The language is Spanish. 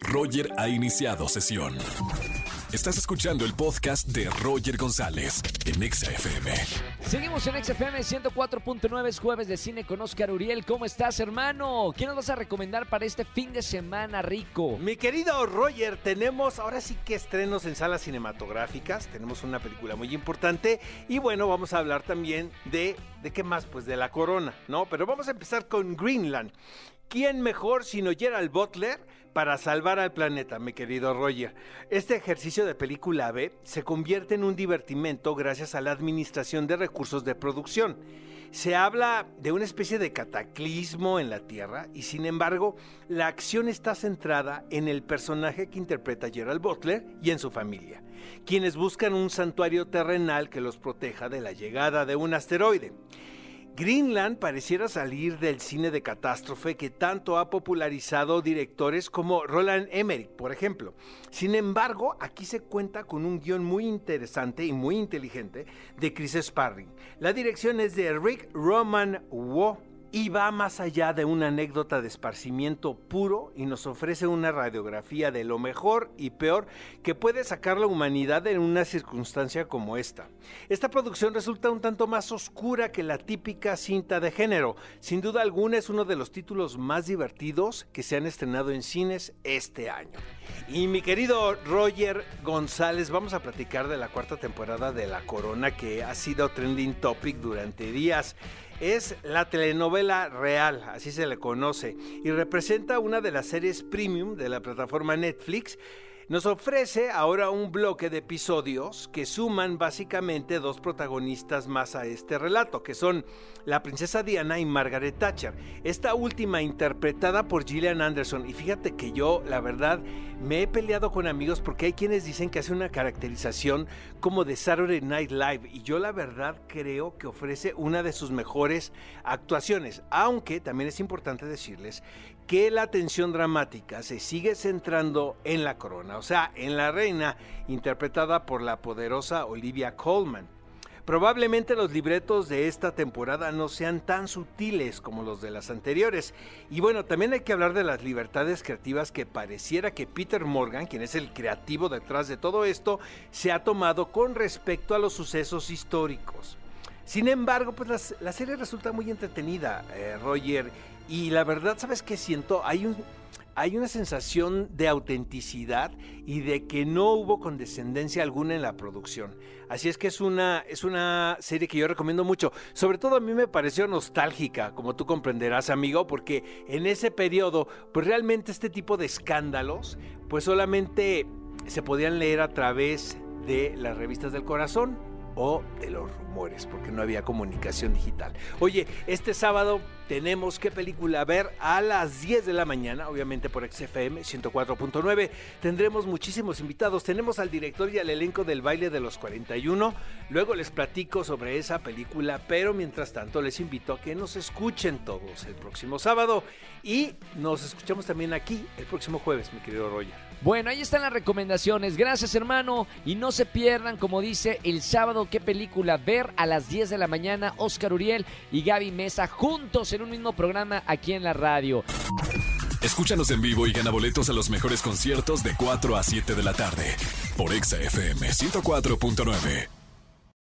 Roger ha iniciado sesión. Estás escuchando el podcast de Roger González en Exa FM. Seguimos en XFM 104.9, es jueves de cine con Oscar Uriel. ¿Cómo estás, hermano? ¿Qué nos vas a recomendar para este fin de semana rico? Mi querido Roger, tenemos ahora sí que estrenos en salas cinematográficas. Tenemos una película muy importante. Y bueno, vamos a hablar también de. ¿De qué más? Pues de la corona, ¿no? Pero vamos a empezar con Greenland. ¿Quién mejor sino Gerald Butler para salvar al planeta, mi querido Roger? Este ejercicio de película B se convierte en un divertimento gracias a la administración de recursos de producción. Se habla de una especie de cataclismo en la Tierra y sin embargo la acción está centrada en el personaje que interpreta Gerald Butler y en su familia, quienes buscan un santuario terrenal que los proteja de la llegada de un asteroide. Greenland pareciera salir del cine de catástrofe que tanto ha popularizado directores como Roland Emmerich, por ejemplo. Sin embargo, aquí se cuenta con un guion muy interesante y muy inteligente de Chris Sparring. La dirección es de Rick Roman Wo y va más allá de una anécdota de esparcimiento puro y nos ofrece una radiografía de lo mejor y peor que puede sacar la humanidad en una circunstancia como esta. Esta producción resulta un tanto más oscura que la típica cinta de género. Sin duda alguna es uno de los títulos más divertidos que se han estrenado en cines este año. Y mi querido Roger González, vamos a platicar de la cuarta temporada de La Corona que ha sido trending topic durante días es la telenovela real, así se le conoce, y representa una de las series premium de la plataforma Netflix nos ofrece ahora un bloque de episodios que suman básicamente dos protagonistas más a este relato, que son la princesa Diana y Margaret Thatcher. Esta última interpretada por Gillian Anderson. Y fíjate que yo, la verdad, me he peleado con amigos porque hay quienes dicen que hace una caracterización como de Saturday Night Live. Y yo la verdad creo que ofrece una de sus mejores actuaciones. Aunque también es importante decirles que la atención dramática se sigue centrando en la corona, o sea, en la reina, interpretada por la poderosa Olivia Colman. Probablemente los libretos de esta temporada no sean tan sutiles como los de las anteriores. Y bueno, también hay que hablar de las libertades creativas que pareciera que Peter Morgan, quien es el creativo detrás de todo esto, se ha tomado con respecto a los sucesos históricos. Sin embargo, pues la, serie resulta muy entretenida, eh, Roger, y la verdad, ¿sabes qué siento? Hay un hay una sensación de autenticidad y de que no hubo condescendencia alguna en la producción. Así es que es una, es una serie que yo recomiendo mucho. Sobre todo a mí me pareció nostálgica, como tú comprenderás, amigo, porque en ese periodo, pues realmente este tipo de escándalos, pues solamente se podían leer a través de las revistas del corazón o de los rumores, porque no había comunicación digital. Oye, este sábado tenemos qué película ver a las 10 de la mañana, obviamente por XFM 104.9. Tendremos muchísimos invitados. Tenemos al director y al elenco del baile de los 41. Luego les platico sobre esa película, pero mientras tanto les invito a que nos escuchen todos el próximo sábado y nos escuchamos también aquí el próximo jueves, mi querido Roger. Bueno, ahí están las recomendaciones. Gracias, hermano. Y no se pierdan, como dice, el sábado qué película ver a las 10 de la mañana. Oscar Uriel y Gaby Mesa juntos un mismo programa aquí en la radio. Escúchanos en vivo y gana boletos a los mejores conciertos de 4 a 7 de la tarde por Exa FM 104.9.